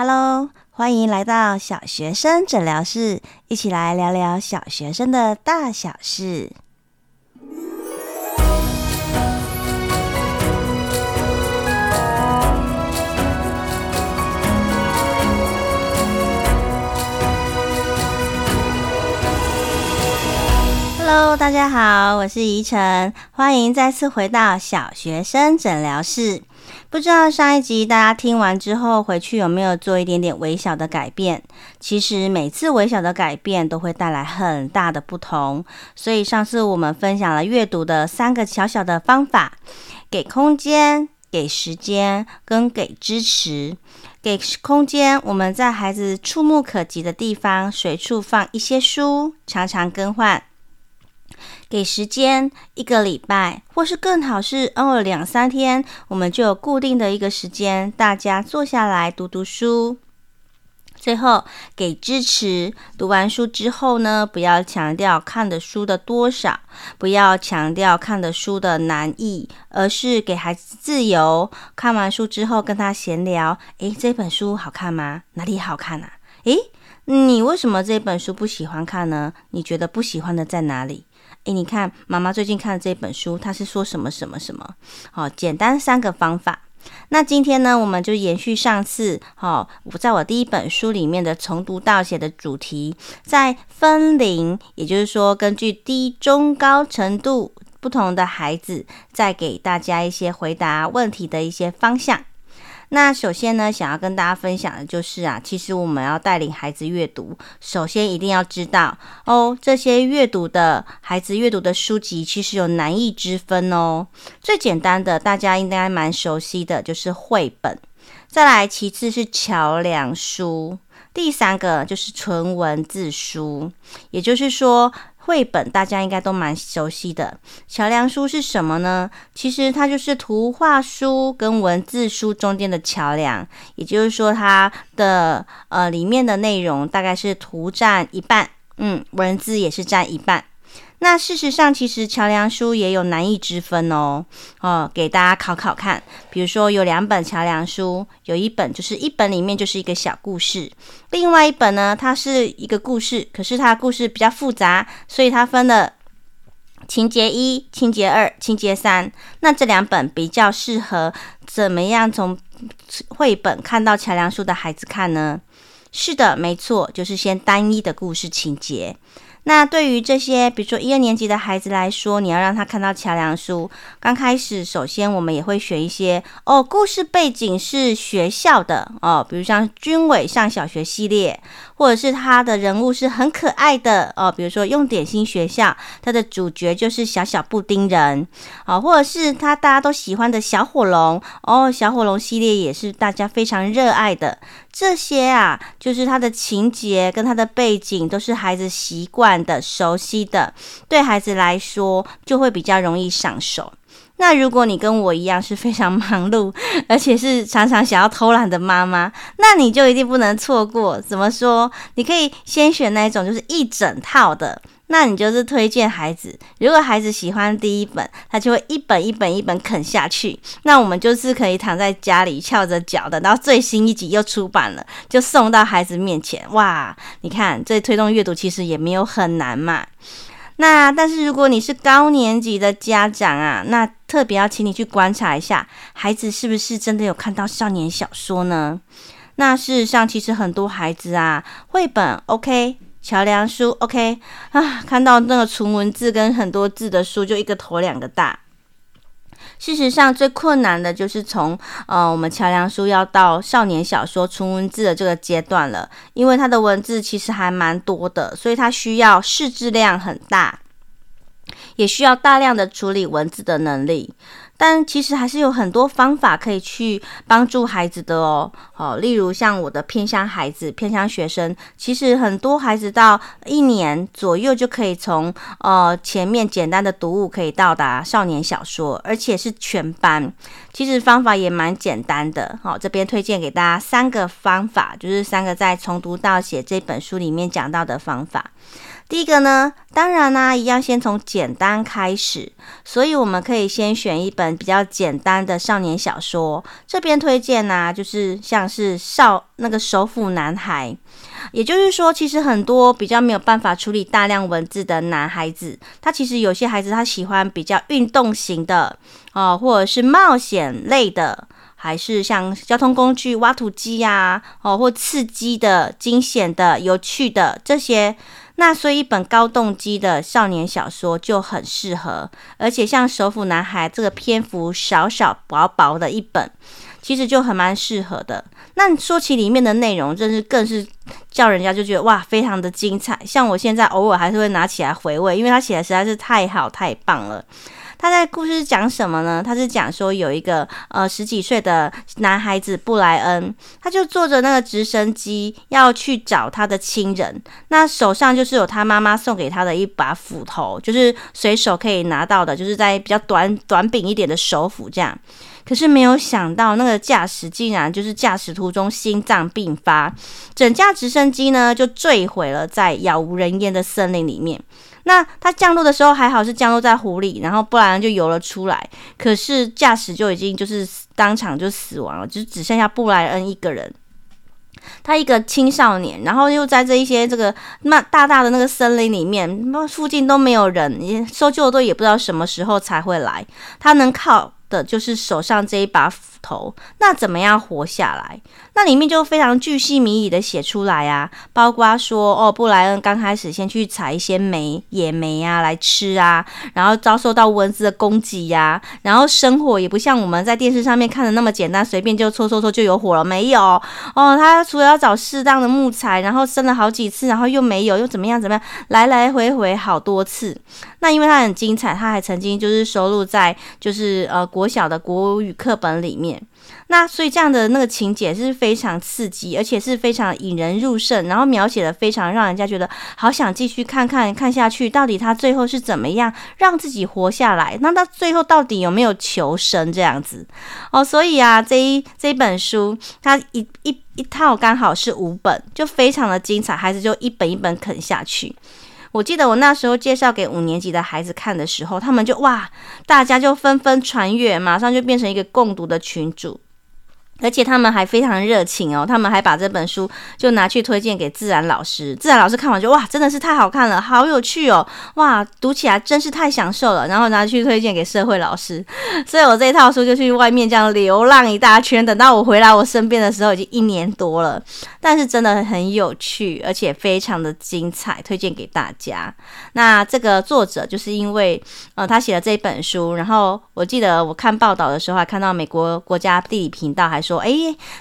Hello，欢迎来到小学生诊疗室，一起来聊聊小学生的大小事。Hello，大家好，我是怡晨，欢迎再次回到小学生诊疗室。不知道上一集大家听完之后，回去有没有做一点点微小的改变？其实每次微小的改变都会带来很大的不同。所以上次我们分享了阅读的三个小小的方法：给空间、给时间跟给支持。给空间，我们在孩子触目可及的地方随处放一些书，常常更换。给时间，一个礼拜，或是更好是偶尔两三天，我们就有固定的一个时间，大家坐下来读读书。最后给支持，读完书之后呢，不要强调看的书的多少，不要强调看的书的难易，而是给孩子自由。看完书之后跟他闲聊，诶，这本书好看吗？哪里好看啊？诶，你为什么这本书不喜欢看呢？你觉得不喜欢的在哪里？诶，你看，妈妈最近看的这本书，它是说什么什么什么？好，简单三个方法。那今天呢，我们就延续上次，好，我在我第一本书里面的从读到写的主题，在分龄，也就是说，根据低、中、高程度不同的孩子，再给大家一些回答问题的一些方向。那首先呢，想要跟大家分享的就是啊，其实我们要带领孩子阅读，首先一定要知道哦，这些阅读的孩子阅读的书籍其实有难易之分哦。最简单的，大家应该蛮熟悉的，就是绘本，再来其次是桥梁书，第三个就是纯文字书，也就是说。绘本大家应该都蛮熟悉的，桥梁书是什么呢？其实它就是图画书跟文字书中间的桥梁，也就是说它的呃里面的内容大概是图占一半，嗯，文字也是占一半。那事实上，其实桥梁书也有难易之分哦。哦，给大家考考看，比如说有两本桥梁书，有一本就是一本里面就是一个小故事，另外一本呢，它是一个故事，可是它故事比较复杂，所以它分了情节一、情节二、情节三。那这两本比较适合怎么样从绘本看到桥梁书的孩子看呢？是的，没错，就是先单一的故事情节。那对于这些，比如说一二年级的孩子来说，你要让他看到桥梁书，刚开始，首先我们也会选一些哦，故事背景是学校的哦，比如像军委上小学系列，或者是他的人物是很可爱的哦，比如说用点心学校，他的主角就是小小布丁人哦，或者是他大家都喜欢的小火龙哦，小火龙系列也是大家非常热爱的。这些啊，就是他的情节跟他的背景都是孩子习惯的、熟悉的，对孩子来说就会比较容易上手。那如果你跟我一样是非常忙碌，而且是常常想要偷懒的妈妈，那你就一定不能错过。怎么说？你可以先选那种就是一整套的。那你就是推荐孩子，如果孩子喜欢第一本，他就会一本一本一本啃下去。那我们就是可以躺在家里翘着脚的，然后最新一集又出版了，就送到孩子面前。哇，你看这推动阅读其实也没有很难嘛。那但是如果你是高年级的家长啊，那特别要请你去观察一下，孩子是不是真的有看到少年小说呢？那事实上，其实很多孩子啊，绘本 OK。桥梁书，OK 啊，看到那个纯文字跟很多字的书，就一个头两个大。事实上，最困难的就是从呃，我们桥梁书要到少年小说纯文字的这个阶段了，因为它的文字其实还蛮多的，所以它需要识字量很大，也需要大量的处理文字的能力。但其实还是有很多方法可以去帮助孩子的哦。好，例如像我的偏乡孩子、偏乡学生，其实很多孩子到一年左右就可以从呃前面简单的读物可以到达少年小说，而且是全班。其实方法也蛮简单的。好，这边推荐给大家三个方法，就是三个在从读到写这本书里面讲到的方法。第一个呢，当然呢、啊，一样先从简单开始，所以我们可以先选一本比较简单的少年小说。这边推荐呢、就是像是少那个首府男孩，也就是说，其实很多比较没有办法处理大量文字的男孩子，他其实有些孩子他喜欢比较运动型的哦，或者是冒险类的。还是像交通工具、挖土机呀，哦，或刺激的、惊险的、有趣的这些，那所以一本高动机的少年小说就很适合。而且像《首府男孩》这个篇幅少少薄薄的一本，其实就很蛮适合的。那说起里面的内容，真是更是叫人家就觉得哇，非常的精彩。像我现在偶尔还是会拿起来回味，因为他写的实在是太好太棒了。他在故事讲什么呢？他是讲说有一个呃十几岁的男孩子布莱恩，他就坐着那个直升机要去找他的亲人，那手上就是有他妈妈送给他的一把斧头，就是随手可以拿到的，就是在比较短短柄一点的手斧这样。可是没有想到，那个驾驶竟然就是驾驶途中心脏病发，整架直升机呢就坠毁了在杳无人烟的森林里面。那他降落的时候还好是降落在湖里，然后布莱恩就游了出来。可是驾驶就已经就是当场就死亡了，就只剩下布莱恩一个人。他一个青少年，然后又在这一些这个那大大的那个森林里面，那附近都没有人，搜救队也不知道什么时候才会来。他能靠的就是手上这一把斧头，那怎么样活下来？那里面就非常巨细靡遗的写出来啊，包括说哦，布莱恩刚开始先去采一些莓、野莓啊来吃啊，然后遭受到蚊子的攻击呀，然后生火也不像我们在电视上面看的那么简单，随便就搓搓搓就有火了，没有哦。他除了要找适当的木材，然后生了好几次，然后又没有，又怎么样怎么样，来来回回好多次。那因为他很精彩，他还曾经就是收录在就是呃。国小的国语课本里面，那所以这样的那个情节是非非常刺激，而且是非常引人入胜，然后描写的非常让人家觉得好想继续看看看下去，到底他最后是怎么样让自己活下来？那他最后到底有没有求生这样子？哦，所以啊，这一这一本书，它一一一套刚好是五本，就非常的精彩，孩子就一本一本啃下去。我记得我那时候介绍给五年级的孩子看的时候，他们就哇，大家就纷纷传阅，马上就变成一个共读的群组。而且他们还非常热情哦，他们还把这本书就拿去推荐给自然老师，自然老师看完就哇，真的是太好看了，好有趣哦，哇，读起来真是太享受了，然后拿去推荐给社会老师，所以我这一套书就去外面这样流浪一大圈，等到我回来我身边的时候已经一年多了，但是真的很有趣，而且非常的精彩，推荐给大家。那这个作者就是因为呃他写了这本书，然后我记得我看报道的时候还看到美国国家地理频道还说。说，哎，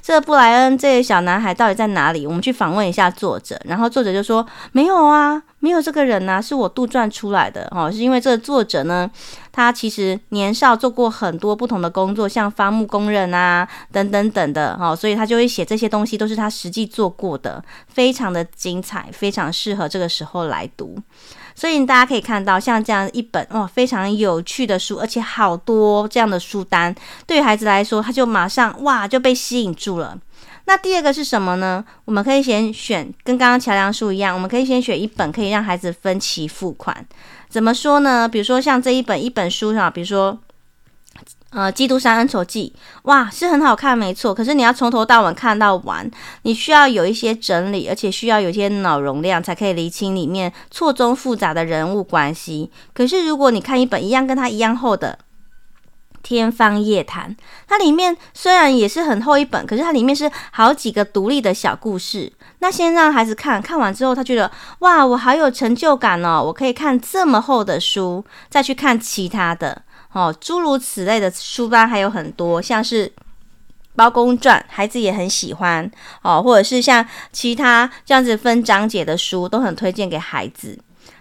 这个布莱恩这个小男孩到底在哪里？我们去访问一下作者。然后作者就说，没有啊，没有这个人呐，是我杜撰出来的哦。是因为这个作者呢，他其实年少做过很多不同的工作，像伐木工人啊，等等等的哦，所以他就会写这些东西，都是他实际做过的，非常的精彩，非常适合这个时候来读。所以大家可以看到，像这样一本哇非常有趣的书，而且好多这样的书单，对于孩子来说，他就马上哇就被吸引住了。那第二个是什么呢？我们可以先选，跟刚刚桥梁书一样，我们可以先选一本可以让孩子分期付款。怎么说呢？比如说像这一本一本书上，比如说。呃，《基督山恩仇记》哇，是很好看，没错。可是你要从头到尾看到完，你需要有一些整理，而且需要有一些脑容量，才可以厘清里面错综复杂的人物关系。可是如果你看一本一样跟它一样厚的《天方夜谭》，它里面虽然也是很厚一本，可是它里面是好几个独立的小故事。那先让孩子看看完之后，他觉得哇，我好有成就感哦！我可以看这么厚的书，再去看其他的。哦，诸如此类的书单还有很多，像是《包公传》，孩子也很喜欢哦，或者是像其他这样子分章节的书，都很推荐给孩子。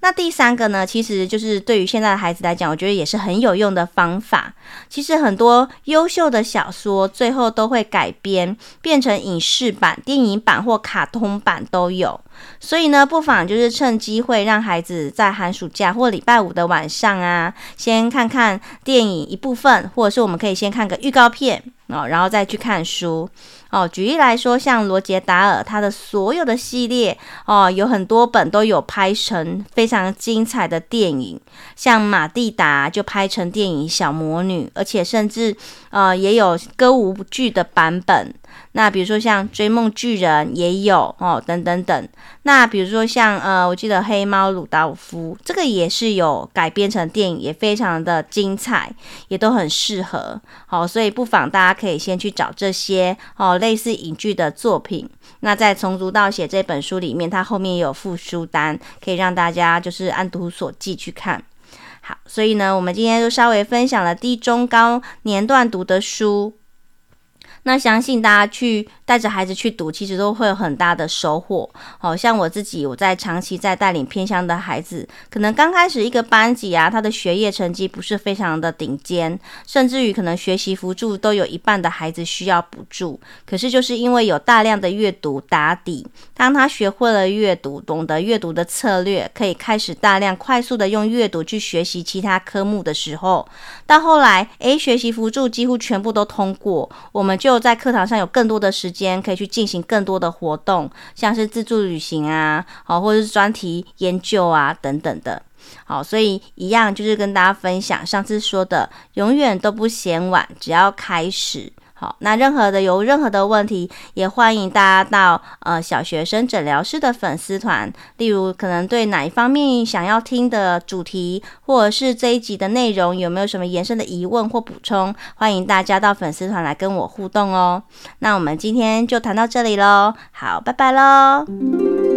那第三个呢，其实就是对于现在的孩子来讲，我觉得也是很有用的方法。其实很多优秀的小说最后都会改编变成影视版、电影版或卡通版都有。所以呢，不妨就是趁机会让孩子在寒暑假或礼拜五的晚上啊，先看看电影一部分，或者是我们可以先看个预告片哦，然后再去看书。哦，举例来说，像罗杰达尔他的所有的系列哦，有很多本都有拍成非常精彩的电影，像马蒂达就拍成电影《小魔女》，而且甚至呃也有歌舞剧的版本。那比如说像《追梦巨人》也有哦，等等等。那比如说像呃，我记得《黑猫鲁道夫》这个也是有改编成电影，也非常的精彩，也都很适合。好，所以不妨大家可以先去找这些哦，类似影剧的作品。那在《从读到写》这本书里面，它后面也有附书单，可以让大家就是按图索骥去看。好，所以呢，我们今天就稍微分享了低、中、高年段读的书。那相信大家去带着孩子去读，其实都会有很大的收获。好像我自己，我在长期在带领偏乡的孩子，可能刚开始一个班级啊，他的学业成绩不是非常的顶尖，甚至于可能学习辅助都有一半的孩子需要补助。可是就是因为有大量的阅读打底，当他学会了阅读，懂得阅读的策略，可以开始大量快速的用阅读去学习其他科目的时候，到后来，诶，学习辅助几乎全部都通过，我们就。就在课堂上有更多的时间可以去进行更多的活动，像是自助旅行啊，好，或者是专题研究啊等等的，好，所以一样就是跟大家分享上次说的，永远都不嫌晚，只要开始。好，那任何的有任何的问题，也欢迎大家到呃小学生诊疗室的粉丝团，例如可能对哪一方面想要听的主题，或者是这一集的内容有没有什么延伸的疑问或补充，欢迎大家到粉丝团来跟我互动哦。那我们今天就谈到这里喽，好，拜拜喽。